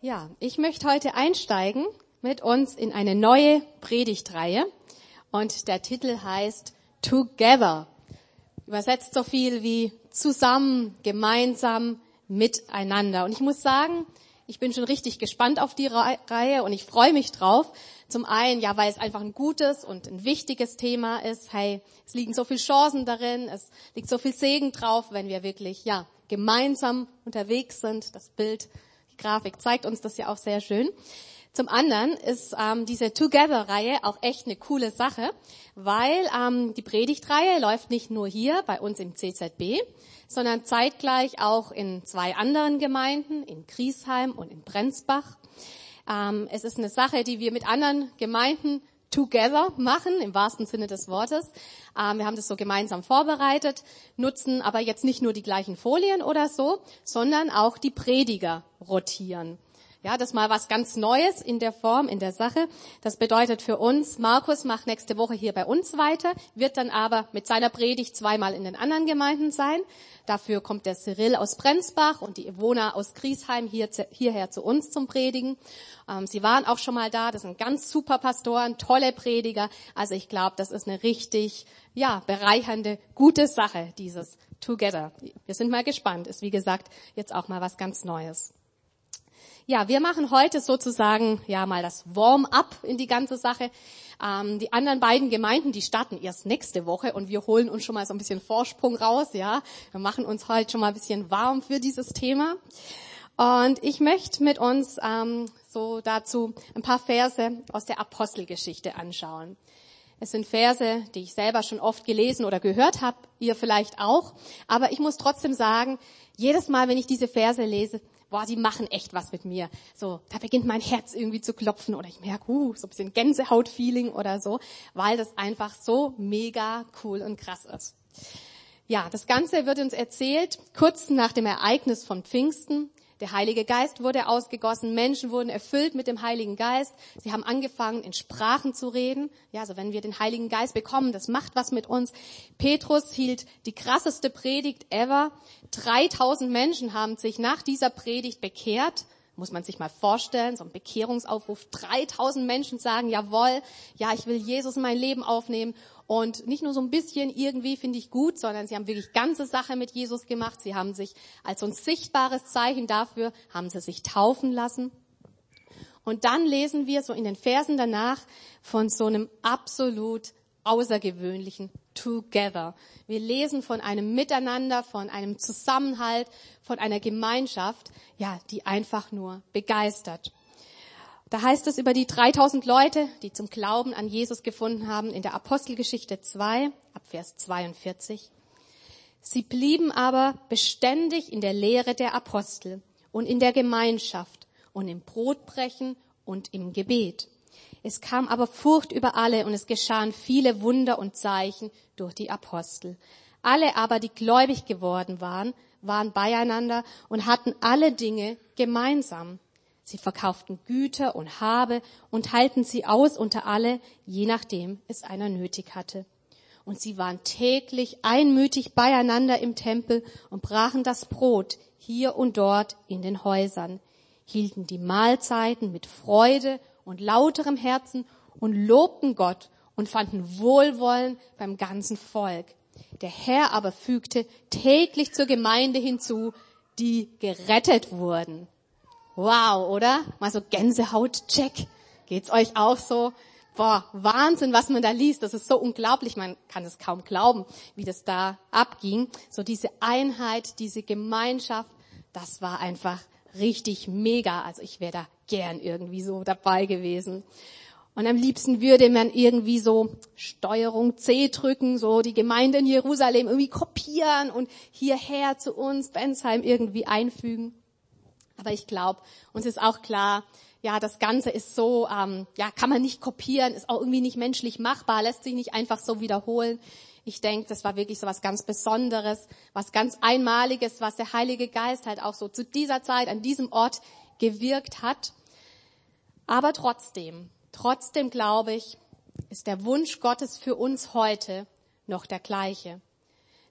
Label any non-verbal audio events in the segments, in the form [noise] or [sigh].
Ja, ich möchte heute einsteigen mit uns in eine neue Predigtreihe und der Titel heißt Together. Übersetzt so viel wie zusammen, gemeinsam, miteinander. Und ich muss sagen, ich bin schon richtig gespannt auf die Reihe und ich freue mich drauf. Zum einen, ja, weil es einfach ein gutes und ein wichtiges Thema ist. Hey, es liegen so viele Chancen darin, es liegt so viel Segen drauf, wenn wir wirklich, ja, gemeinsam unterwegs sind. Das Bild Grafik zeigt uns das ja auch sehr schön. Zum anderen ist ähm, diese Together-Reihe auch echt eine coole Sache, weil ähm, die Predigtreihe läuft nicht nur hier bei uns im CZB, sondern zeitgleich auch in zwei anderen Gemeinden, in Griesheim und in Brenzbach. Ähm, es ist eine Sache, die wir mit anderen Gemeinden together machen, im wahrsten Sinne des Wortes. Ähm, wir haben das so gemeinsam vorbereitet, nutzen aber jetzt nicht nur die gleichen Folien oder so, sondern auch die Prediger rotieren. Ja, das ist mal was ganz Neues in der Form, in der Sache. Das bedeutet für uns, Markus macht nächste Woche hier bei uns weiter, wird dann aber mit seiner Predigt zweimal in den anderen Gemeinden sein. Dafür kommt der Cyril aus Brenzbach und die Ivona aus Griesheim hier, hierher zu uns zum Predigen. Ähm, sie waren auch schon mal da. Das sind ganz super Pastoren, tolle Prediger. Also ich glaube, das ist eine richtig, ja, bereichernde, gute Sache, dieses Together. Wir sind mal gespannt. Ist wie gesagt jetzt auch mal was ganz Neues. Ja, wir machen heute sozusagen ja mal das Warm-up in die ganze Sache. Ähm, die anderen beiden Gemeinden, die starten erst nächste Woche und wir holen uns schon mal so ein bisschen Vorsprung raus. Ja, wir machen uns heute schon mal ein bisschen warm für dieses Thema. Und ich möchte mit uns ähm, so dazu ein paar Verse aus der Apostelgeschichte anschauen. Es sind Verse, die ich selber schon oft gelesen oder gehört habe, ihr vielleicht auch. Aber ich muss trotzdem sagen, jedes Mal, wenn ich diese Verse lese, boah, die machen echt was mit mir. So, da beginnt mein Herz irgendwie zu klopfen oder ich merke, uh, so ein bisschen Gänsehaut-Feeling oder so, weil das einfach so mega cool und krass ist. Ja, das Ganze wird uns erzählt kurz nach dem Ereignis von Pfingsten. Der Heilige Geist wurde ausgegossen, Menschen wurden erfüllt mit dem Heiligen Geist. Sie haben angefangen, in Sprachen zu reden. Ja, also wenn wir den Heiligen Geist bekommen, das macht was mit uns. Petrus hielt die krasseste Predigt ever. 3000 Menschen haben sich nach dieser Predigt bekehrt. Muss man sich mal vorstellen, so ein Bekehrungsaufruf. 3000 Menschen sagen, jawohl, ja, ich will Jesus in mein Leben aufnehmen. Und nicht nur so ein bisschen irgendwie finde ich gut, sondern sie haben wirklich ganze Sache mit Jesus gemacht. Sie haben sich als so ein sichtbares Zeichen dafür, haben sie sich taufen lassen. Und dann lesen wir so in den Versen danach von so einem absolut außergewöhnlichen Together. Wir lesen von einem Miteinander, von einem Zusammenhalt, von einer Gemeinschaft, ja, die einfach nur begeistert. Da heißt es über die 3000 Leute, die zum Glauben an Jesus gefunden haben, in der Apostelgeschichte 2, ab Vers 42. Sie blieben aber beständig in der Lehre der Apostel und in der Gemeinschaft und im Brotbrechen und im Gebet. Es kam aber Furcht über alle und es geschahen viele Wunder und Zeichen durch die Apostel. Alle aber, die gläubig geworden waren, waren beieinander und hatten alle Dinge gemeinsam. Sie verkauften Güter und Habe und teilten sie aus unter alle, je nachdem es einer nötig hatte. Und sie waren täglich einmütig beieinander im Tempel und brachen das Brot hier und dort in den Häusern, hielten die Mahlzeiten mit Freude und lauterem Herzen und lobten Gott und fanden Wohlwollen beim ganzen Volk. Der Herr aber fügte täglich zur Gemeinde hinzu, die gerettet wurden. Wow, oder? Mal so Gänsehaut-Check. Geht's euch auch so? Boah, Wahnsinn, was man da liest. Das ist so unglaublich. Man kann es kaum glauben, wie das da abging. So diese Einheit, diese Gemeinschaft, das war einfach richtig mega. Also ich wäre da gern irgendwie so dabei gewesen. Und am liebsten würde man irgendwie so Steuerung C drücken, so die Gemeinde in Jerusalem irgendwie kopieren und hierher zu uns, Bensheim, irgendwie einfügen. Aber ich glaube, uns ist auch klar, ja, das Ganze ist so, ähm, ja, kann man nicht kopieren, ist auch irgendwie nicht menschlich machbar, lässt sich nicht einfach so wiederholen. Ich denke, das war wirklich so was ganz Besonderes, was ganz Einmaliges, was der Heilige Geist halt auch so zu dieser Zeit an diesem Ort gewirkt hat. Aber trotzdem, trotzdem glaube ich, ist der Wunsch Gottes für uns heute noch der gleiche.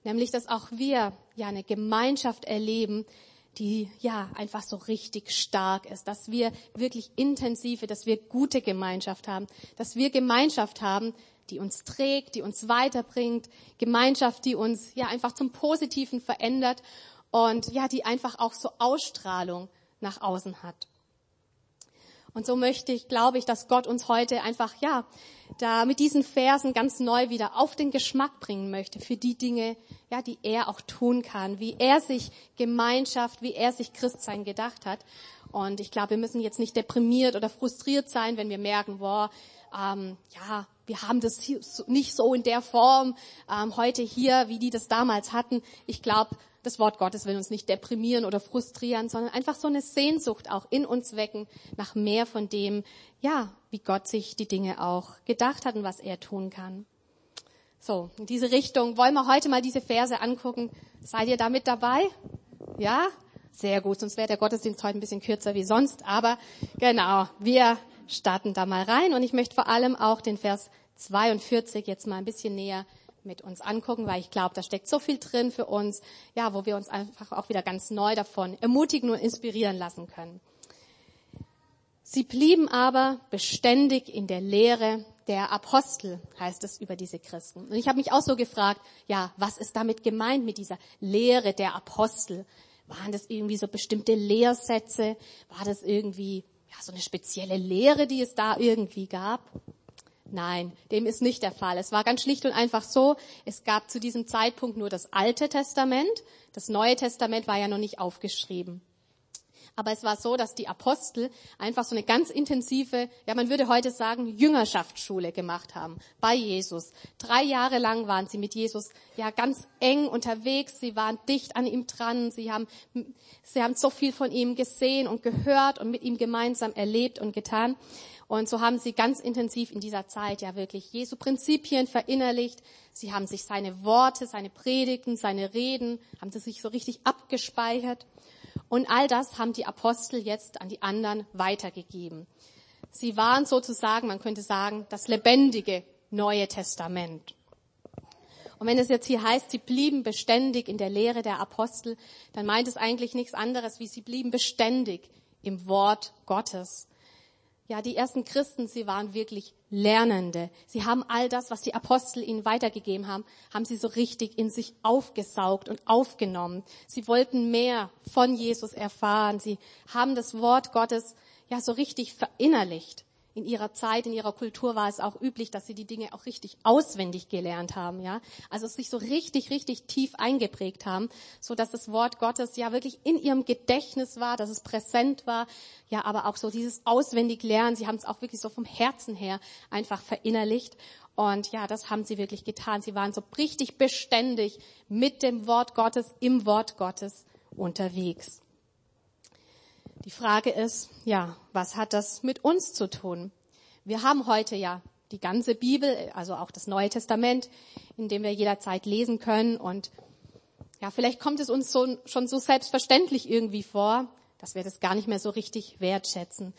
Nämlich, dass auch wir ja eine Gemeinschaft erleben, die ja einfach so richtig stark ist, dass wir wirklich intensive, dass wir gute Gemeinschaft haben, dass wir Gemeinschaft haben, die uns trägt, die uns weiterbringt, Gemeinschaft, die uns ja einfach zum Positiven verändert und ja, die einfach auch so Ausstrahlung nach außen hat. Und so möchte ich, glaube ich, dass Gott uns heute einfach, ja, da mit diesen Versen ganz neu wieder auf den Geschmack bringen möchte für die Dinge, ja, die er auch tun kann, wie er sich Gemeinschaft, wie er sich Christsein gedacht hat. Und ich glaube, wir müssen jetzt nicht deprimiert oder frustriert sein, wenn wir merken, boah, ähm, ja, wir haben das nicht so in der Form ähm, heute hier, wie die das damals hatten. Ich glaube, das Wort Gottes will uns nicht deprimieren oder frustrieren, sondern einfach so eine Sehnsucht auch in uns wecken nach mehr von dem, ja, wie Gott sich die Dinge auch gedacht hat und was er tun kann. So, in diese Richtung wollen wir heute mal diese Verse angucken. Seid ihr damit dabei? Ja? Sehr gut, sonst wäre der Gottesdienst heute ein bisschen kürzer wie sonst, aber genau, wir starten da mal rein und ich möchte vor allem auch den Vers 42 jetzt mal ein bisschen näher mit uns angucken, weil ich glaube, da steckt so viel drin für uns, ja, wo wir uns einfach auch wieder ganz neu davon ermutigen und inspirieren lassen können. Sie blieben aber beständig in der Lehre der Apostel, heißt es über diese Christen. Und ich habe mich auch so gefragt, ja, was ist damit gemeint mit dieser Lehre der Apostel? Waren das irgendwie so bestimmte Lehrsätze? War das irgendwie ja, so eine spezielle Lehre, die es da irgendwie gab? Nein, dem ist nicht der Fall. Es war ganz schlicht und einfach so, es gab zu diesem Zeitpunkt nur das Alte Testament. Das Neue Testament war ja noch nicht aufgeschrieben. Aber es war so, dass die Apostel einfach so eine ganz intensive, ja man würde heute sagen, Jüngerschaftsschule gemacht haben bei Jesus. Drei Jahre lang waren sie mit Jesus ja ganz eng unterwegs. Sie waren dicht an ihm dran. Sie haben, sie haben so viel von ihm gesehen und gehört und mit ihm gemeinsam erlebt und getan. Und so haben sie ganz intensiv in dieser Zeit ja wirklich Jesu Prinzipien verinnerlicht. Sie haben sich seine Worte, seine Predigten, seine Reden, haben sie sich so richtig abgespeichert. Und all das haben die Apostel jetzt an die anderen weitergegeben. Sie waren sozusagen, man könnte sagen, das lebendige Neue Testament. Und wenn es jetzt hier heißt, sie blieben beständig in der Lehre der Apostel, dann meint es eigentlich nichts anderes, wie sie blieben beständig im Wort Gottes. Ja, die ersten Christen, sie waren wirklich Lernende. Sie haben all das, was die Apostel ihnen weitergegeben haben, haben sie so richtig in sich aufgesaugt und aufgenommen. Sie wollten mehr von Jesus erfahren. Sie haben das Wort Gottes ja so richtig verinnerlicht in ihrer Zeit, in ihrer Kultur war es auch üblich, dass sie die Dinge auch richtig auswendig gelernt haben, ja. Also sich so richtig, richtig tief eingeprägt haben, so dass das Wort Gottes ja wirklich in ihrem Gedächtnis war, dass es präsent war, ja, aber auch so dieses auswendig lernen. Sie haben es auch wirklich so vom Herzen her einfach verinnerlicht. Und ja, das haben sie wirklich getan. Sie waren so richtig beständig mit dem Wort Gottes, im Wort Gottes unterwegs. Die Frage ist, ja, was hat das mit uns zu tun? Wir haben heute ja die ganze Bibel, also auch das Neue Testament, in dem wir jederzeit lesen können. Und ja, vielleicht kommt es uns so, schon so selbstverständlich irgendwie vor, dass wir das gar nicht mehr so richtig wertschätzen.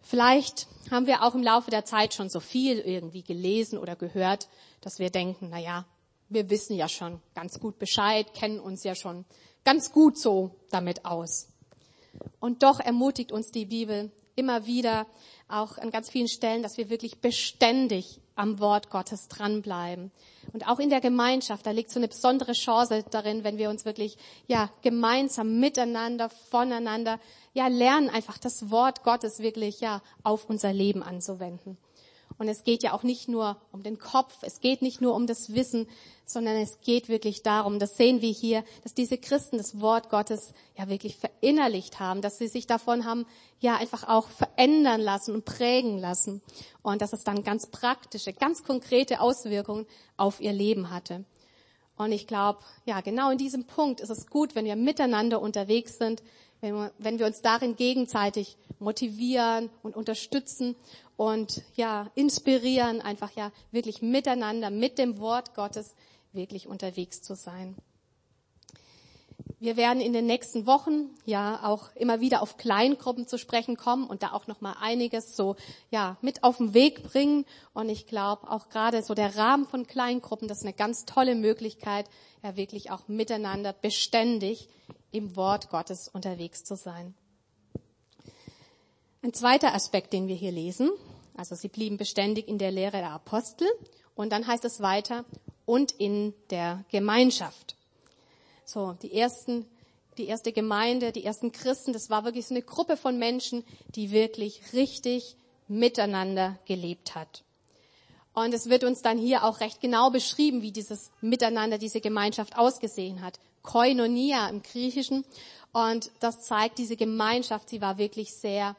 Vielleicht haben wir auch im Laufe der Zeit schon so viel irgendwie gelesen oder gehört, dass wir denken, na ja, wir wissen ja schon ganz gut Bescheid, kennen uns ja schon ganz gut so damit aus. Und doch ermutigt uns die Bibel immer wieder, auch an ganz vielen Stellen, dass wir wirklich beständig am Wort Gottes dranbleiben. Und auch in der Gemeinschaft, da liegt so eine besondere Chance darin, wenn wir uns wirklich, ja, gemeinsam miteinander, voneinander, ja, lernen einfach das Wort Gottes wirklich, ja, auf unser Leben anzuwenden. Und es geht ja auch nicht nur um den Kopf, es geht nicht nur um das Wissen, sondern es geht wirklich darum, das sehen wir hier, dass diese Christen das Wort Gottes ja wirklich verinnerlicht haben, dass sie sich davon haben ja einfach auch verändern lassen und prägen lassen und dass es dann ganz praktische, ganz konkrete Auswirkungen auf ihr Leben hatte. Und ich glaube, ja, genau in diesem Punkt ist es gut, wenn wir miteinander unterwegs sind, wenn wir, wenn wir uns darin gegenseitig motivieren und unterstützen und ja, inspirieren, einfach ja wirklich miteinander, mit dem Wort Gottes wirklich unterwegs zu sein. Wir werden in den nächsten Wochen ja auch immer wieder auf Kleingruppen zu sprechen kommen und da auch noch mal einiges so ja mit auf den Weg bringen und ich glaube auch gerade so der Rahmen von Kleingruppen, das ist eine ganz tolle Möglichkeit, ja wirklich auch miteinander beständig im Wort Gottes unterwegs zu sein. Ein zweiter Aspekt, den wir hier lesen, also sie blieben beständig in der Lehre der Apostel und dann heißt es weiter und in der Gemeinschaft. So, die ersten, die erste Gemeinde, die ersten Christen, das war wirklich so eine Gruppe von Menschen, die wirklich richtig miteinander gelebt hat. Und es wird uns dann hier auch recht genau beschrieben, wie dieses Miteinander, diese Gemeinschaft ausgesehen hat. Koinonia im Griechischen. Und das zeigt diese Gemeinschaft, sie war wirklich sehr,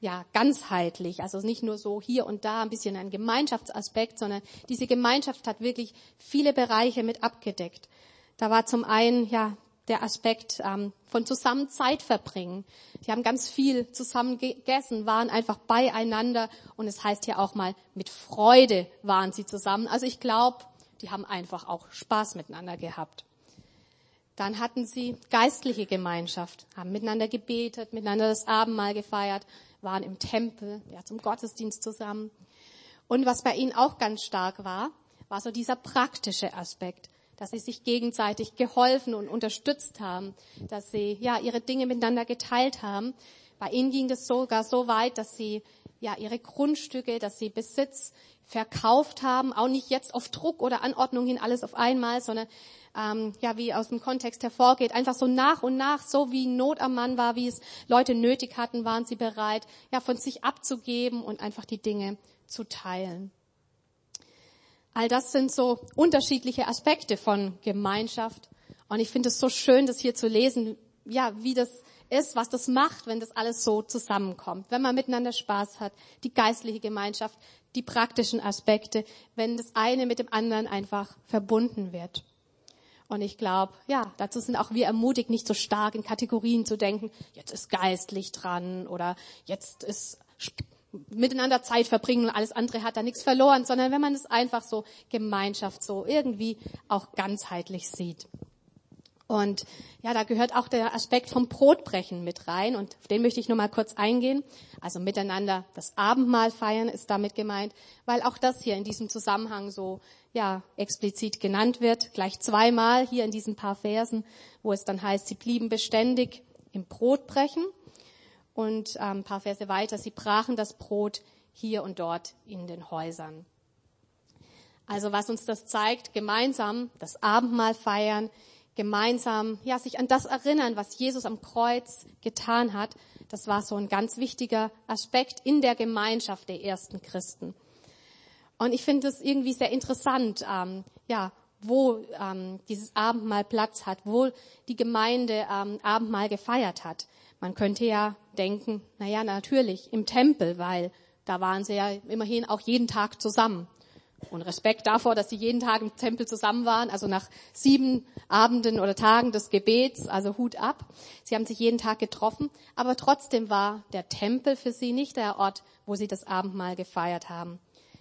ja, ganzheitlich. Also nicht nur so hier und da ein bisschen ein Gemeinschaftsaspekt, sondern diese Gemeinschaft hat wirklich viele Bereiche mit abgedeckt. Da war zum einen, ja, der Aspekt ähm, von zusammen Zeit verbringen. Die haben ganz viel zusammen gegessen, waren einfach beieinander und es heißt hier auch mal, mit Freude waren sie zusammen. Also ich glaube, die haben einfach auch Spaß miteinander gehabt. Dann hatten sie geistliche Gemeinschaft, haben miteinander gebetet, miteinander das Abendmahl gefeiert, waren im Tempel, ja, zum Gottesdienst zusammen. Und was bei ihnen auch ganz stark war, war so dieser praktische Aspekt dass sie sich gegenseitig geholfen und unterstützt haben, dass sie ja ihre Dinge miteinander geteilt haben. Bei ihnen ging es sogar so weit, dass sie ja ihre Grundstücke, dass sie Besitz verkauft haben, auch nicht jetzt auf Druck oder Anordnung hin alles auf einmal, sondern ähm, ja wie aus dem Kontext hervorgeht, einfach so nach und nach, so wie Not am Mann war, wie es Leute nötig hatten, waren sie bereit, ja von sich abzugeben und einfach die Dinge zu teilen. All das sind so unterschiedliche Aspekte von Gemeinschaft. Und ich finde es so schön, das hier zu lesen, ja, wie das ist, was das macht, wenn das alles so zusammenkommt. Wenn man miteinander Spaß hat, die geistliche Gemeinschaft, die praktischen Aspekte, wenn das eine mit dem anderen einfach verbunden wird. Und ich glaube, ja, dazu sind auch wir ermutigt, nicht so stark in Kategorien zu denken, jetzt ist geistlich dran oder jetzt ist miteinander Zeit verbringen und alles andere hat da nichts verloren, sondern wenn man es einfach so Gemeinschaft so irgendwie auch ganzheitlich sieht. Und ja, da gehört auch der Aspekt vom Brotbrechen mit rein und auf den möchte ich nur mal kurz eingehen. Also miteinander das Abendmahl feiern ist damit gemeint, weil auch das hier in diesem Zusammenhang so ja explizit genannt wird, gleich zweimal hier in diesen paar Versen, wo es dann heißt, sie blieben beständig im Brotbrechen und ähm, ein paar Verse weiter, sie brachen das Brot hier und dort in den Häusern. Also was uns das zeigt, gemeinsam das Abendmahl feiern, gemeinsam ja sich an das erinnern, was Jesus am Kreuz getan hat, das war so ein ganz wichtiger Aspekt in der Gemeinschaft der ersten Christen. Und ich finde es irgendwie sehr interessant, ähm, ja, wo ähm, dieses Abendmahl Platz hat, wo die Gemeinde ähm, Abendmahl gefeiert hat. Man könnte ja denken, na ja, natürlich im Tempel, weil da waren sie ja immerhin auch jeden Tag zusammen. Und Respekt davor, dass sie jeden Tag im Tempel zusammen waren, also nach sieben Abenden oder Tagen des Gebets, also Hut ab. Sie haben sich jeden Tag getroffen, aber trotzdem war der Tempel für sie nicht der Ort, wo sie das Abendmahl gefeiert haben.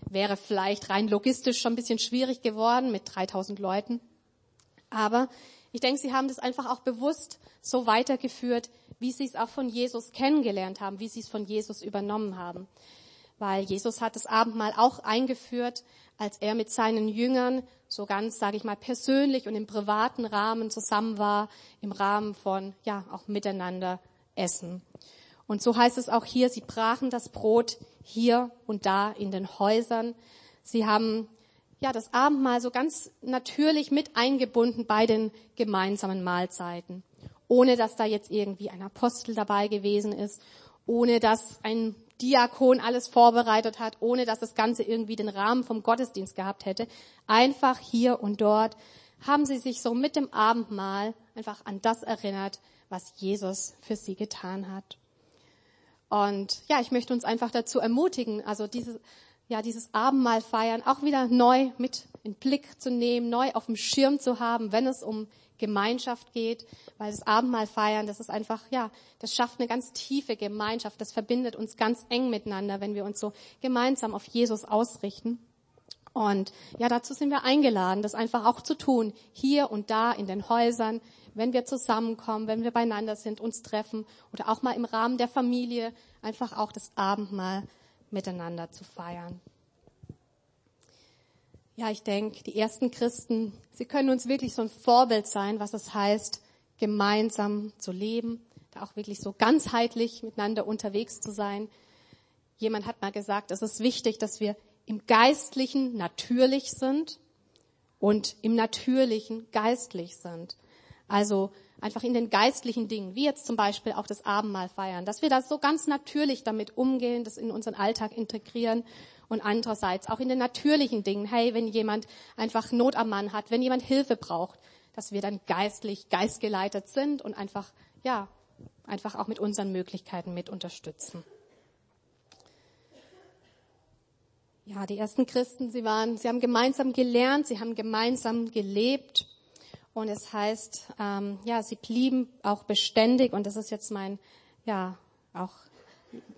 Wäre vielleicht rein logistisch schon ein bisschen schwierig geworden mit 3000 Leuten. Aber ich denke, sie haben das einfach auch bewusst so weitergeführt, wie sie es auch von Jesus kennengelernt haben, wie sie es von Jesus übernommen haben. Weil Jesus hat das Abendmahl auch eingeführt, als er mit seinen Jüngern so ganz, sage ich mal, persönlich und im privaten Rahmen zusammen war, im Rahmen von, ja, auch miteinander essen. Und so heißt es auch hier, sie brachen das Brot hier und da in den Häusern. Sie haben ja, das Abendmahl so ganz natürlich mit eingebunden bei den gemeinsamen Mahlzeiten. Ohne dass da jetzt irgendwie ein Apostel dabei gewesen ist, ohne dass ein Diakon alles vorbereitet hat, ohne dass das Ganze irgendwie den Rahmen vom Gottesdienst gehabt hätte. Einfach hier und dort haben sie sich so mit dem Abendmahl einfach an das erinnert, was Jesus für sie getan hat. Und ja, ich möchte uns einfach dazu ermutigen, also diese, ja, dieses Abendmahl feiern auch wieder neu mit in Blick zu nehmen, neu auf dem Schirm zu haben, wenn es um Gemeinschaft geht, weil das Abendmahl feiern, das ist einfach, ja, das schafft eine ganz tiefe Gemeinschaft, das verbindet uns ganz eng miteinander, wenn wir uns so gemeinsam auf Jesus ausrichten. Und ja, dazu sind wir eingeladen, das einfach auch zu tun, hier und da in den Häusern, wenn wir zusammenkommen, wenn wir beieinander sind, uns treffen oder auch mal im Rahmen der Familie einfach auch das Abendmahl miteinander zu feiern. Ja, ich denke, die ersten Christen, sie können uns wirklich so ein Vorbild sein, was es heißt, gemeinsam zu leben, da auch wirklich so ganzheitlich miteinander unterwegs zu sein. Jemand hat mal gesagt, es ist wichtig, dass wir im Geistlichen natürlich sind und im Natürlichen geistlich sind. Also einfach in den geistlichen Dingen, wie jetzt zum Beispiel auch das Abendmahl feiern, dass wir da so ganz natürlich damit umgehen, das in unseren Alltag integrieren und andererseits auch in den natürlichen Dingen, hey, wenn jemand einfach Not am Mann hat, wenn jemand Hilfe braucht, dass wir dann geistlich, geistgeleitet sind und einfach, ja, einfach auch mit unseren Möglichkeiten mit unterstützen. Ja, die ersten Christen, sie waren, sie haben gemeinsam gelernt, sie haben gemeinsam gelebt. Und es heißt, ähm, ja, sie blieben auch beständig. Und das ist jetzt mein, ja, auch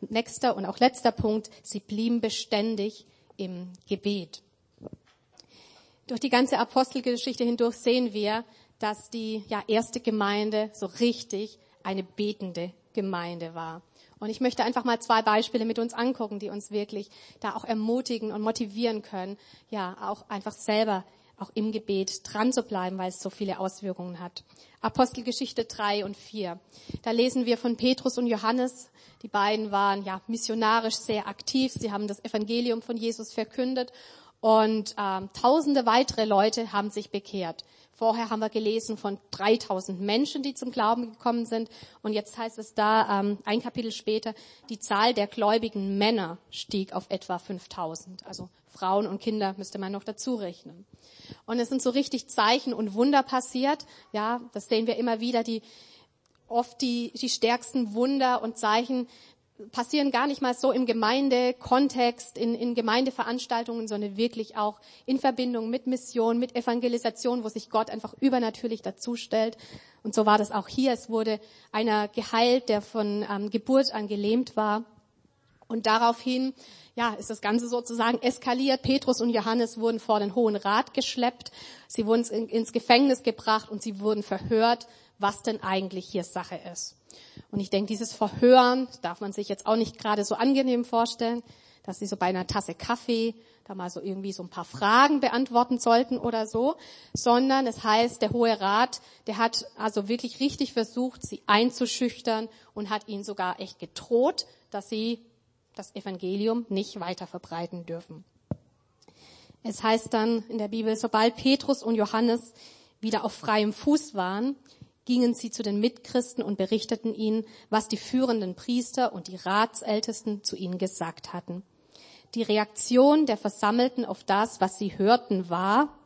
nächster und auch letzter Punkt, sie blieben beständig im Gebet. Durch die ganze Apostelgeschichte hindurch sehen wir, dass die ja, erste Gemeinde so richtig eine betende Gemeinde war. Und ich möchte einfach mal zwei Beispiele mit uns angucken, die uns wirklich da auch ermutigen und motivieren können, ja, auch einfach selber auch im Gebet dran zu bleiben, weil es so viele Auswirkungen hat. Apostelgeschichte 3 und 4. Da lesen wir von Petrus und Johannes. Die beiden waren ja missionarisch sehr aktiv. Sie haben das Evangelium von Jesus verkündet und ähm, tausende weitere Leute haben sich bekehrt. Vorher haben wir gelesen von 3000 Menschen, die zum Glauben gekommen sind. Und jetzt heißt es da, ähm, ein Kapitel später, die Zahl der gläubigen Männer stieg auf etwa 5000. Also Frauen und Kinder müsste man noch dazu rechnen. Und es sind so richtig Zeichen und Wunder passiert. Ja, das sehen wir immer wieder, die oft die, die stärksten Wunder und Zeichen passieren gar nicht mal so im Gemeindekontext, in, in Gemeindeveranstaltungen, sondern wirklich auch in Verbindung mit Mission, mit Evangelisation, wo sich Gott einfach übernatürlich dazustellt. Und so war das auch hier. Es wurde einer geheilt, der von ähm, Geburt an gelähmt war. Und daraufhin, ja, ist das Ganze sozusagen eskaliert. Petrus und Johannes wurden vor den Hohen Rat geschleppt. Sie wurden ins Gefängnis gebracht und sie wurden verhört, was denn eigentlich hier Sache ist. Und ich denke, dieses Verhören darf man sich jetzt auch nicht gerade so angenehm vorstellen, dass sie so bei einer Tasse Kaffee da mal so irgendwie so ein paar Fragen beantworten sollten oder so, sondern es heißt, der Hohe Rat, der hat also wirklich richtig versucht, sie einzuschüchtern und hat ihnen sogar echt gedroht, dass sie das Evangelium nicht weiter verbreiten dürfen. Es heißt dann in der Bibel, sobald Petrus und Johannes wieder auf freiem Fuß waren, gingen sie zu den Mitchristen und berichteten ihnen, was die führenden Priester und die Ratsältesten zu ihnen gesagt hatten. Die Reaktion der Versammelten auf das, was sie hörten, war,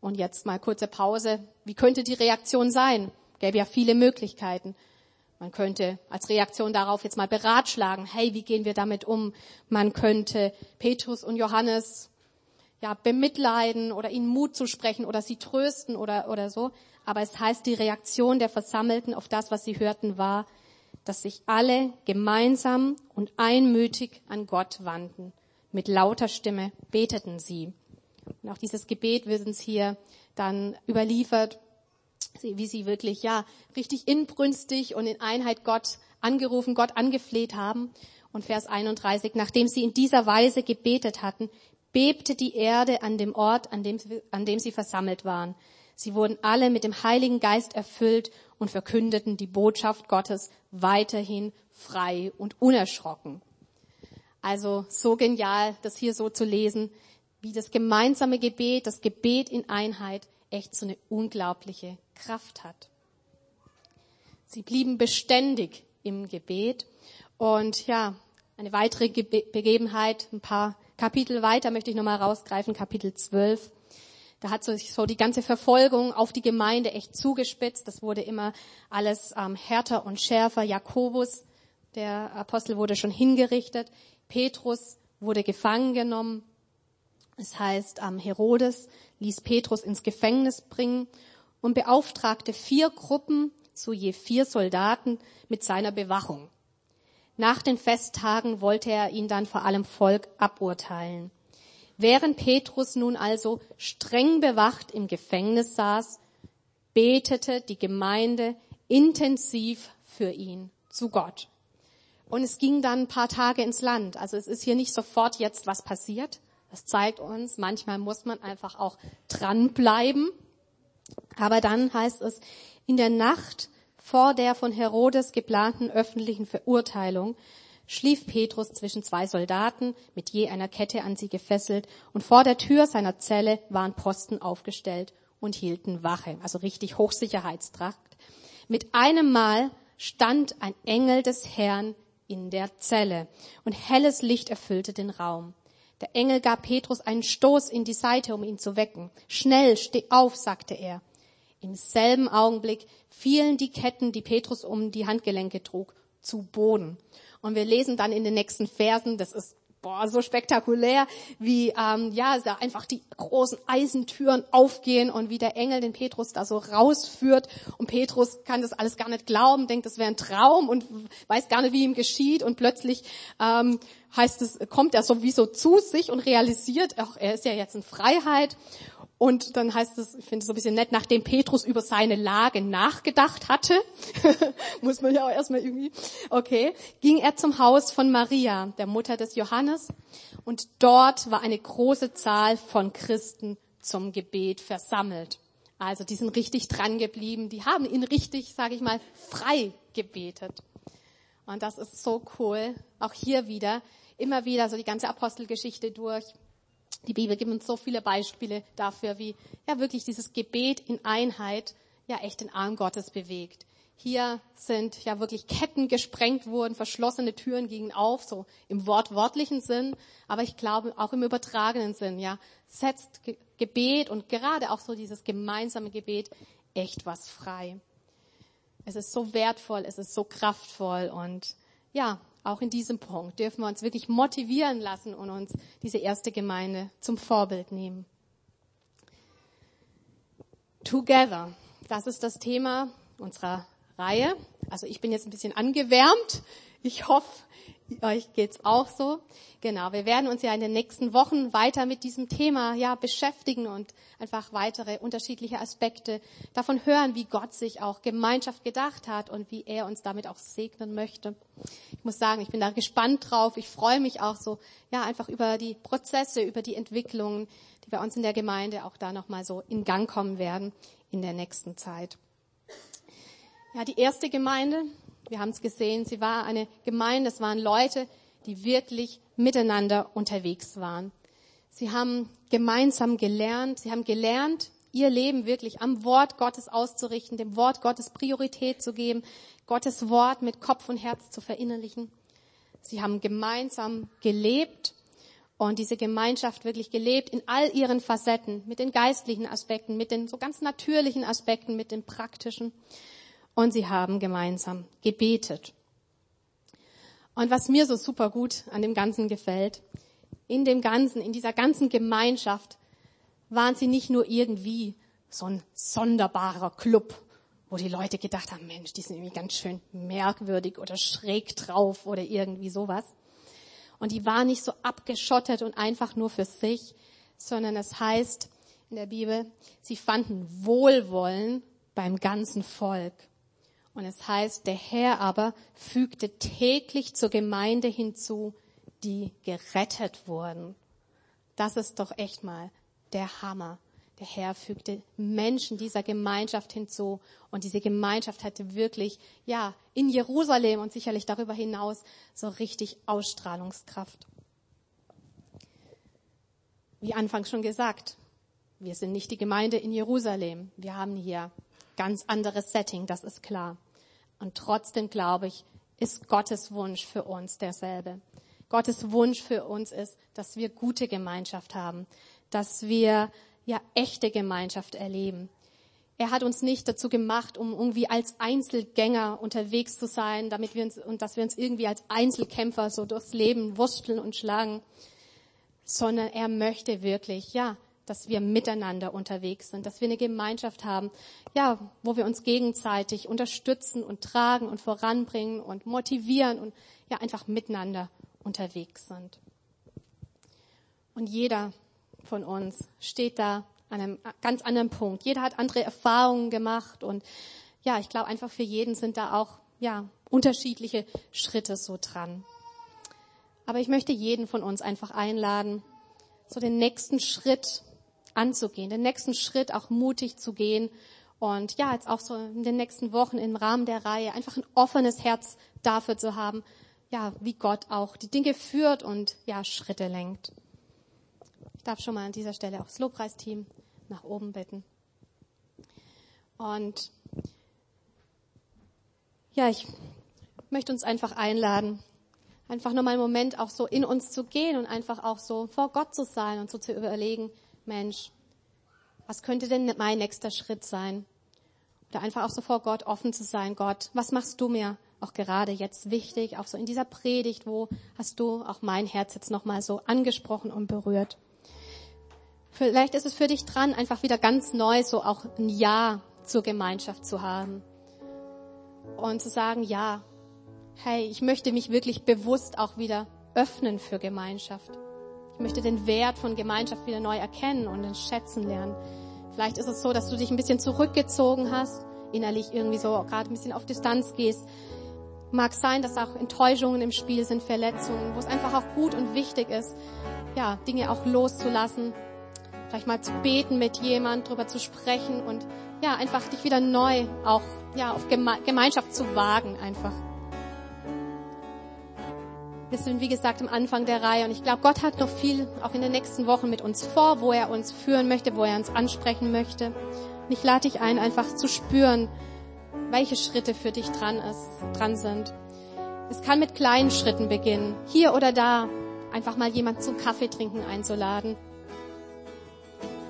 und jetzt mal kurze Pause, wie könnte die Reaktion sein? Gäbe ja viele Möglichkeiten. Man könnte als Reaktion darauf jetzt mal beratschlagen, hey, wie gehen wir damit um? Man könnte Petrus und Johannes ja, bemitleiden oder ihnen Mut zu sprechen oder sie trösten oder, oder so aber es heißt, die Reaktion der Versammelten auf das, was sie hörten, war, dass sich alle gemeinsam und einmütig an Gott wandten. Mit lauter Stimme beteten sie. Und auch dieses Gebet wird uns hier dann überliefert, wie sie wirklich, ja, richtig inbrünstig und in Einheit Gott angerufen, Gott angefleht haben. Und Vers 31, nachdem sie in dieser Weise gebetet hatten, bebte die Erde an dem Ort, an dem, an dem sie versammelt waren. Sie wurden alle mit dem Heiligen Geist erfüllt und verkündeten die Botschaft Gottes weiterhin frei und unerschrocken. Also so genial, das hier so zu lesen, wie das gemeinsame Gebet, das Gebet in Einheit echt so eine unglaubliche Kraft hat. Sie blieben beständig im Gebet und ja, eine weitere Begebenheit, ein paar Kapitel weiter möchte ich nochmal rausgreifen, Kapitel 12. Da hat sich so die ganze Verfolgung auf die Gemeinde echt zugespitzt. Das wurde immer alles ähm, härter und schärfer. Jakobus, der Apostel, wurde schon hingerichtet. Petrus wurde gefangen genommen. Das heißt, ähm, Herodes ließ Petrus ins Gefängnis bringen und beauftragte vier Gruppen zu je vier Soldaten mit seiner Bewachung. Nach den Festtagen wollte er ihn dann vor allem Volk aburteilen. Während Petrus nun also streng bewacht im Gefängnis saß, betete die Gemeinde intensiv für ihn zu Gott. Und es ging dann ein paar Tage ins Land. Also es ist hier nicht sofort jetzt was passiert. Das zeigt uns, manchmal muss man einfach auch dranbleiben. Aber dann heißt es, in der Nacht vor der von Herodes geplanten öffentlichen Verurteilung schlief Petrus zwischen zwei Soldaten, mit je einer Kette an sie gefesselt, und vor der Tür seiner Zelle waren Posten aufgestellt und hielten Wache, also richtig Hochsicherheitstrakt. Mit einem Mal stand ein Engel des Herrn in der Zelle und helles Licht erfüllte den Raum. Der Engel gab Petrus einen Stoß in die Seite, um ihn zu wecken. Schnell, steh auf, sagte er. Im selben Augenblick fielen die Ketten, die Petrus um die Handgelenke trug, zu Boden. Und wir lesen dann in den nächsten Versen, das ist boah, so spektakulär, wie ähm, ja, da einfach die großen Eisentüren aufgehen und wie der Engel den Petrus da so rausführt. Und Petrus kann das alles gar nicht glauben, denkt, das wäre ein Traum und weiß gar nicht, wie ihm geschieht. Und plötzlich ähm, heißt es, kommt er sowieso zu sich und realisiert, ach, er ist ja jetzt in Freiheit. Und dann heißt es, ich finde es so ein bisschen nett, nachdem Petrus über seine Lage nachgedacht hatte, [laughs] muss man ja auch erstmal irgendwie, okay, ging er zum Haus von Maria, der Mutter des Johannes. Und dort war eine große Zahl von Christen zum Gebet versammelt. Also die sind richtig dran geblieben, die haben ihn richtig, sage ich mal, frei gebetet. Und das ist so cool. Auch hier wieder, immer wieder so die ganze Apostelgeschichte durch die Bibel gibt uns so viele Beispiele dafür, wie ja wirklich dieses Gebet in Einheit ja echt den Arm Gottes bewegt. Hier sind ja wirklich Ketten gesprengt worden, verschlossene Türen gingen auf, so im wortwörtlichen Sinn, aber ich glaube auch im übertragenen Sinn, ja, setzt Gebet und gerade auch so dieses gemeinsame Gebet echt was frei. Es ist so wertvoll, es ist so kraftvoll und ja, auch in diesem Punkt dürfen wir uns wirklich motivieren lassen und uns diese erste Gemeinde zum Vorbild nehmen. Together, das ist das Thema unserer Reihe. Also ich bin jetzt ein bisschen angewärmt. Ich hoffe, euch geht's auch so. Genau, wir werden uns ja in den nächsten Wochen weiter mit diesem Thema ja beschäftigen und einfach weitere unterschiedliche Aspekte davon hören, wie Gott sich auch Gemeinschaft gedacht hat und wie er uns damit auch segnen möchte. Ich muss sagen, ich bin da gespannt drauf. Ich freue mich auch so ja einfach über die Prozesse, über die Entwicklungen, die bei uns in der Gemeinde auch da noch mal so in Gang kommen werden in der nächsten Zeit. Ja, die erste Gemeinde, wir haben es gesehen, sie war eine Gemeinde, es waren Leute, die wirklich miteinander unterwegs waren. Sie haben gemeinsam gelernt, sie haben gelernt, ihr Leben wirklich am Wort Gottes auszurichten, dem Wort Gottes Priorität zu geben, Gottes Wort mit Kopf und Herz zu verinnerlichen. Sie haben gemeinsam gelebt und diese Gemeinschaft wirklich gelebt in all ihren Facetten, mit den geistlichen Aspekten, mit den so ganz natürlichen Aspekten, mit den praktischen und sie haben gemeinsam gebetet. Und was mir so super gut an dem Ganzen gefällt, in dem Ganzen, in dieser ganzen Gemeinschaft waren sie nicht nur irgendwie so ein sonderbarer Club, wo die Leute gedacht haben, Mensch, die sind irgendwie ganz schön merkwürdig oder schräg drauf oder irgendwie sowas. Und die waren nicht so abgeschottet und einfach nur für sich, sondern es heißt in der Bibel, sie fanden Wohlwollen beim ganzen Volk. Und es heißt, der Herr aber fügte täglich zur Gemeinde hinzu, die gerettet wurden. Das ist doch echt mal der Hammer. Der Herr fügte Menschen dieser Gemeinschaft hinzu und diese Gemeinschaft hatte wirklich, ja, in Jerusalem und sicherlich darüber hinaus so richtig Ausstrahlungskraft. Wie anfangs schon gesagt, wir sind nicht die Gemeinde in Jerusalem. Wir haben hier ganz anderes Setting, das ist klar. Und trotzdem glaube ich, ist Gottes Wunsch für uns derselbe. Gottes Wunsch für uns ist, dass wir gute Gemeinschaft haben, dass wir ja echte Gemeinschaft erleben. Er hat uns nicht dazu gemacht, um irgendwie als Einzelgänger unterwegs zu sein, damit wir uns, und dass wir uns irgendwie als Einzelkämpfer so durchs Leben wursteln und schlagen, sondern er möchte wirklich, ja, dass wir miteinander unterwegs sind, dass wir eine Gemeinschaft haben, ja, wo wir uns gegenseitig unterstützen und tragen und voranbringen und motivieren und ja, einfach miteinander unterwegs sind. Und jeder von uns steht da an einem ganz anderen Punkt. Jeder hat andere Erfahrungen gemacht und ja, ich glaube einfach für jeden sind da auch, ja, unterschiedliche Schritte so dran. Aber ich möchte jeden von uns einfach einladen, so den nächsten Schritt anzugehen, den nächsten Schritt auch mutig zu gehen Und ja, jetzt auch so in den nächsten Wochen im Rahmen der Reihe einfach ein offenes Herz dafür zu haben, ja, wie Gott auch die Dinge führt und ja, Schritte lenkt. Ich darf schon mal an dieser Stelle auch das Lobpreisteam nach oben bitten. Und ja, ich möchte uns einfach einladen, einfach nochmal einen Moment auch so in uns zu gehen und einfach auch so vor Gott zu sein und so zu überlegen, Mensch, was könnte denn mein nächster Schritt sein? Oder einfach auch so vor Gott offen zu sein, Gott, was machst du mir auch gerade jetzt wichtig, auch so in dieser Predigt, wo hast du auch mein Herz jetzt nochmal so angesprochen und berührt? Vielleicht ist es für dich dran, einfach wieder ganz neu so auch ein Ja zur Gemeinschaft zu haben. Und zu sagen, ja, hey, ich möchte mich wirklich bewusst auch wieder öffnen für Gemeinschaft. Ich möchte den Wert von Gemeinschaft wieder neu erkennen und den schätzen lernen. Vielleicht ist es so, dass du dich ein bisschen zurückgezogen hast, innerlich irgendwie so gerade ein bisschen auf Distanz gehst. Mag sein, dass auch Enttäuschungen im Spiel sind, Verletzungen, wo es einfach auch gut und wichtig ist, ja, Dinge auch loszulassen, vielleicht mal zu beten mit jemand, drüber zu sprechen und ja, einfach dich wieder neu auch, ja, auf Geme Gemeinschaft zu wagen einfach. Wir sind, wie gesagt, am Anfang der Reihe und ich glaube, Gott hat noch viel auch in den nächsten Wochen mit uns vor, wo er uns führen möchte, wo er uns ansprechen möchte. Und ich lade dich ein, einfach zu spüren, welche Schritte für dich dran, ist, dran sind. Es kann mit kleinen Schritten beginnen. Hier oder da einfach mal jemand zum Kaffee trinken einzuladen.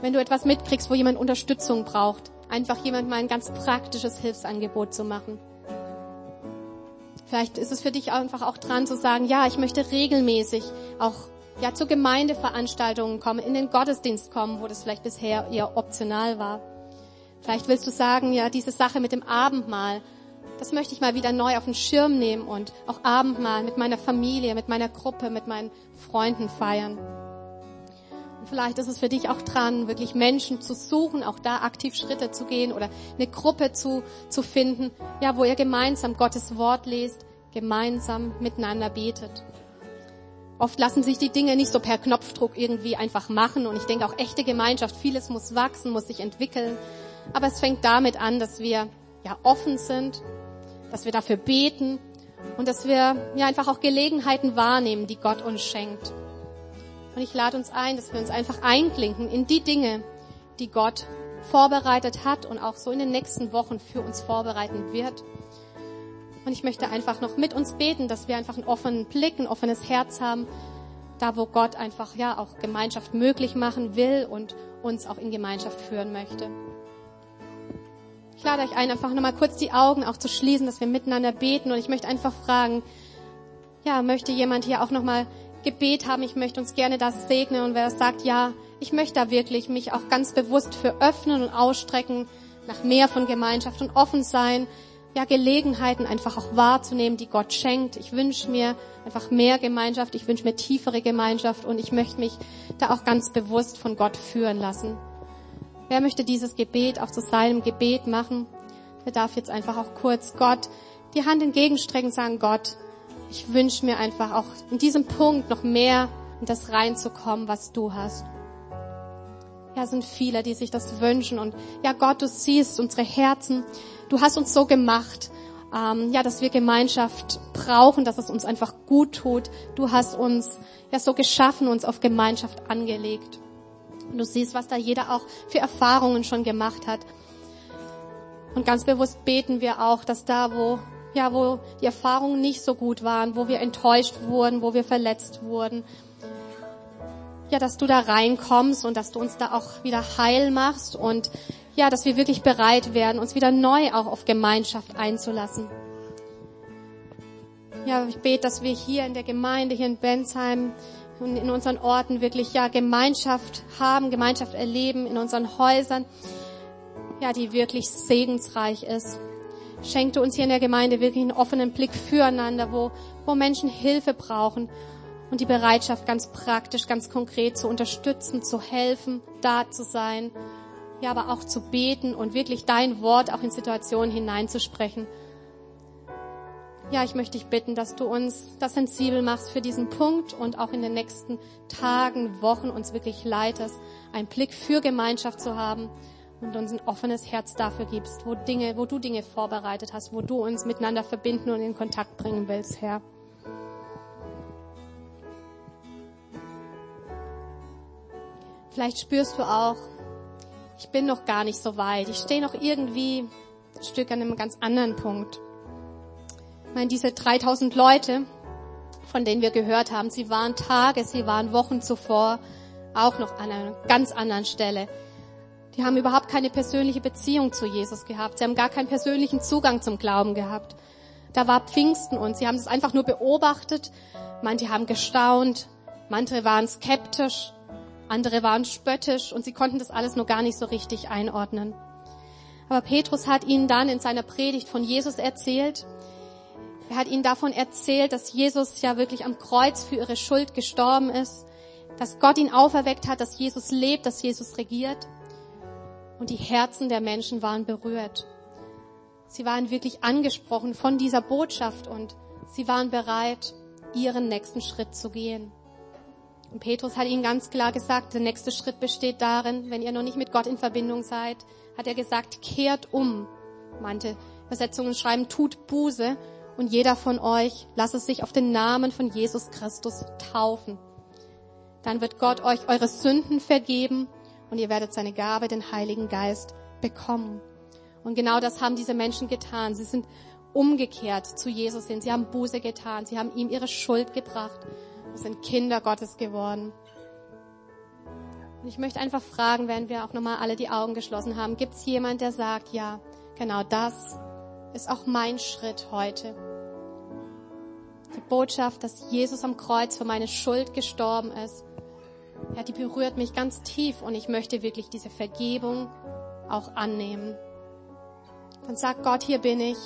Wenn du etwas mitkriegst, wo jemand Unterstützung braucht, einfach jemand mal ein ganz praktisches Hilfsangebot zu machen. Vielleicht ist es für dich einfach auch dran zu sagen, ja, ich möchte regelmäßig auch ja, zu Gemeindeveranstaltungen kommen, in den Gottesdienst kommen, wo das vielleicht bisher eher optional war. Vielleicht willst du sagen, ja, diese Sache mit dem Abendmahl, das möchte ich mal wieder neu auf den Schirm nehmen und auch Abendmahl mit meiner Familie, mit meiner Gruppe, mit meinen Freunden feiern. Vielleicht ist es für dich auch dran, wirklich Menschen zu suchen, auch da aktiv Schritte zu gehen oder eine Gruppe zu, zu finden, ja, wo ihr gemeinsam Gottes Wort lest, gemeinsam miteinander betet. Oft lassen sich die Dinge nicht so per Knopfdruck irgendwie einfach machen und ich denke auch echte Gemeinschaft, vieles muss wachsen, muss sich entwickeln. Aber es fängt damit an, dass wir ja offen sind, dass wir dafür beten und dass wir ja einfach auch Gelegenheiten wahrnehmen, die Gott uns schenkt. Und ich lade uns ein, dass wir uns einfach einklinken in die Dinge, die Gott vorbereitet hat und auch so in den nächsten Wochen für uns vorbereiten wird. Und ich möchte einfach noch mit uns beten, dass wir einfach einen offenen Blick, ein offenes Herz haben, da wo Gott einfach ja auch Gemeinschaft möglich machen will und uns auch in Gemeinschaft führen möchte. Ich lade euch ein, einfach nochmal kurz die Augen auch zu schließen, dass wir miteinander beten. Und ich möchte einfach fragen, ja, möchte jemand hier auch nochmal Gebet haben? Ich möchte uns gerne das segnen. Und wer sagt, ja, ich möchte da wirklich mich auch ganz bewusst für öffnen und ausstrecken nach mehr von Gemeinschaft und offen sein, ja, Gelegenheiten einfach auch wahrzunehmen, die Gott schenkt. Ich wünsche mir einfach mehr Gemeinschaft, ich wünsche mir tiefere Gemeinschaft und ich möchte mich da auch ganz bewusst von Gott führen lassen. Wer möchte dieses Gebet auch zu seinem Gebet machen? Der darf jetzt einfach auch kurz Gott die Hand entgegenstrecken sagen, Gott, ich wünsche mir einfach auch in diesem Punkt noch mehr in das reinzukommen, was du hast. Ja, sind viele, die sich das wünschen und ja, Gott, du siehst unsere Herzen. Du hast uns so gemacht, ähm, ja, dass wir Gemeinschaft brauchen, dass es uns einfach gut tut. Du hast uns ja so geschaffen, uns auf Gemeinschaft angelegt. Und du siehst, was da jeder auch für Erfahrungen schon gemacht hat. Und ganz bewusst beten wir auch, dass da, wo, ja, wo die Erfahrungen nicht so gut waren, wo wir enttäuscht wurden, wo wir verletzt wurden, ja, dass du da reinkommst und dass du uns da auch wieder heil machst und ja, dass wir wirklich bereit werden, uns wieder neu auch auf Gemeinschaft einzulassen. Ja, ich bete, dass wir hier in der Gemeinde, hier in Bensheim, und in unseren Orten wirklich ja Gemeinschaft haben, Gemeinschaft erleben, in unseren Häusern, ja, die wirklich segensreich ist. Schenkte uns hier in der Gemeinde wirklich einen offenen Blick füreinander, wo, wo Menschen Hilfe brauchen und die Bereitschaft ganz praktisch, ganz konkret zu unterstützen, zu helfen, da zu sein, ja, aber auch zu beten und wirklich dein Wort auch in Situationen hineinzusprechen. Ja, ich möchte dich bitten, dass du uns das sensibel machst für diesen Punkt und auch in den nächsten Tagen, Wochen uns wirklich leitest, einen Blick für Gemeinschaft zu haben, und uns ein offenes Herz dafür gibst, wo Dinge, wo du Dinge vorbereitet hast, wo du uns miteinander verbinden und in Kontakt bringen willst, Herr. Vielleicht spürst du auch, ich bin noch gar nicht so weit. Ich stehe noch irgendwie ein Stück an einem ganz anderen Punkt. Ich meine, diese 3000 Leute, von denen wir gehört haben, sie waren Tage, sie waren Wochen zuvor auch noch an einer ganz anderen Stelle. Die haben überhaupt keine persönliche Beziehung zu Jesus gehabt. Sie haben gar keinen persönlichen Zugang zum Glauben gehabt. Da war Pfingsten und sie haben es einfach nur beobachtet. Manche haben gestaunt, manche waren skeptisch, andere waren spöttisch und sie konnten das alles nur gar nicht so richtig einordnen. Aber Petrus hat ihnen dann in seiner Predigt von Jesus erzählt. Er hat ihnen davon erzählt, dass Jesus ja wirklich am Kreuz für ihre Schuld gestorben ist, dass Gott ihn auferweckt hat, dass Jesus lebt, dass Jesus regiert. Und die Herzen der Menschen waren berührt. Sie waren wirklich angesprochen von dieser Botschaft und sie waren bereit, ihren nächsten Schritt zu gehen. Und Petrus hat ihnen ganz klar gesagt, der nächste Schritt besteht darin, wenn ihr noch nicht mit Gott in Verbindung seid, hat er gesagt, kehrt um. Manche Übersetzungen schreiben, tut Buße und jeder von euch lasse sich auf den Namen von Jesus Christus taufen. Dann wird Gott euch eure Sünden vergeben und ihr werdet seine Gabe, den Heiligen Geist, bekommen. Und genau das haben diese Menschen getan. Sie sind umgekehrt zu Jesus hin. Sie haben Buße getan. Sie haben ihm ihre Schuld gebracht wir sind Kinder Gottes geworden. Und ich möchte einfach fragen, während wir auch nochmal alle die Augen geschlossen haben, gibt es jemand, der sagt, ja, genau das ist auch mein Schritt heute. Die Botschaft, dass Jesus am Kreuz für meine Schuld gestorben ist, ja, die berührt mich ganz tief und ich möchte wirklich diese Vergebung auch annehmen. Dann sagt Gott, hier bin ich.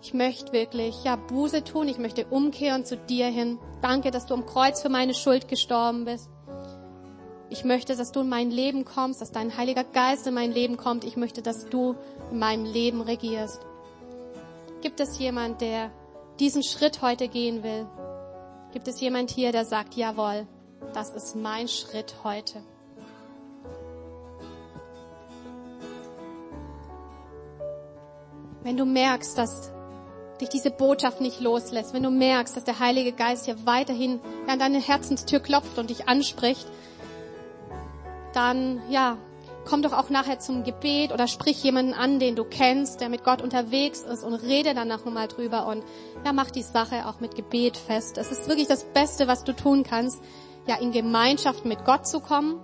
Ich möchte wirklich, ja, Buße tun. Ich möchte umkehren zu dir hin. Danke, dass du am Kreuz für meine Schuld gestorben bist. Ich möchte, dass du in mein Leben kommst, dass dein Heiliger Geist in mein Leben kommt. Ich möchte, dass du in meinem Leben regierst. Gibt es jemand, der diesen Schritt heute gehen will? Gibt es jemand hier, der sagt, jawohl, das ist mein Schritt heute? Wenn du merkst, dass dich diese Botschaft nicht loslässt, wenn du merkst, dass der Heilige Geist hier weiterhin an deine Herzenstür klopft und dich anspricht, dann, ja, komm doch auch nachher zum Gebet oder sprich jemanden an, den du kennst, der mit Gott unterwegs ist und rede danach nochmal drüber und ja, mach die Sache auch mit Gebet fest. Es ist wirklich das Beste, was du tun kannst, ja, in Gemeinschaft mit Gott zu kommen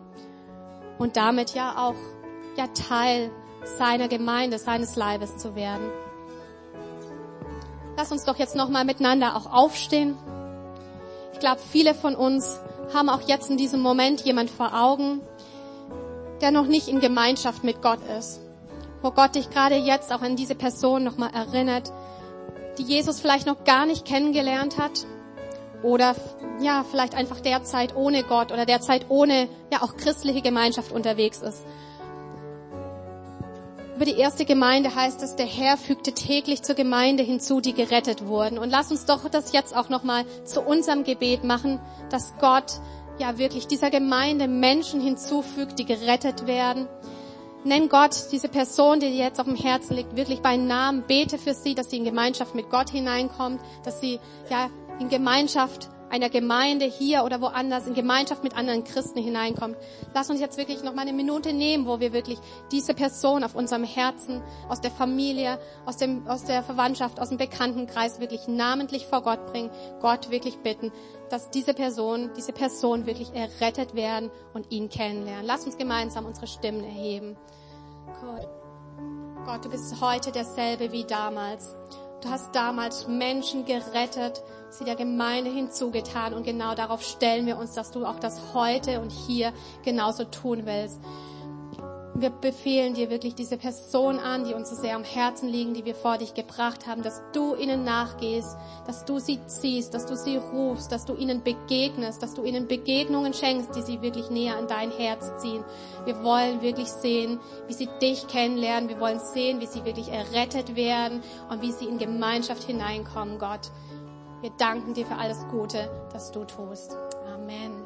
und damit ja auch, ja, Teil seiner Gemeinde, seines Leibes zu werden. Lass uns doch jetzt nochmal miteinander auch aufstehen. Ich glaube, viele von uns haben auch jetzt in diesem Moment jemand vor Augen, der noch nicht in Gemeinschaft mit Gott ist. Wo Gott dich gerade jetzt auch an diese Person nochmal erinnert, die Jesus vielleicht noch gar nicht kennengelernt hat oder ja, vielleicht einfach derzeit ohne Gott oder derzeit ohne ja auch christliche Gemeinschaft unterwegs ist. Über die erste Gemeinde heißt es, der Herr fügte täglich zur Gemeinde hinzu, die gerettet wurden. Und lass uns doch das jetzt auch nochmal zu unserem Gebet machen, dass Gott ja wirklich dieser Gemeinde Menschen hinzufügt, die gerettet werden. Nenn Gott diese Person, die dir jetzt auf dem Herzen liegt, wirklich bei Namen. Bete für sie, dass sie in Gemeinschaft mit Gott hineinkommt, dass sie ja in Gemeinschaft einer Gemeinde hier oder woanders in Gemeinschaft mit anderen Christen hineinkommt. Lass uns jetzt wirklich noch mal eine Minute nehmen, wo wir wirklich diese Person auf unserem Herzen, aus der Familie, aus, dem, aus der Verwandtschaft, aus dem Bekanntenkreis wirklich namentlich vor Gott bringen, Gott wirklich bitten, dass diese Person, diese Person wirklich errettet werden und ihn kennenlernen. Lass uns gemeinsam unsere Stimmen erheben. Gott, Gott du bist heute derselbe wie damals. Du hast damals Menschen gerettet, sie der Gemeinde hinzugetan. Und genau darauf stellen wir uns, dass du auch das heute und hier genauso tun willst. Wir befehlen dir wirklich diese Person an, die uns so sehr am Herzen liegen, die wir vor dich gebracht haben, dass du ihnen nachgehst, dass du sie ziehst, dass du sie rufst, dass du ihnen begegnest, dass du ihnen Begegnungen schenkst, die sie wirklich näher an dein Herz ziehen. Wir wollen wirklich sehen, wie sie dich kennenlernen. Wir wollen sehen, wie sie wirklich errettet werden und wie sie in Gemeinschaft hineinkommen, Gott. Wir danken dir für alles Gute, das du tust. Amen.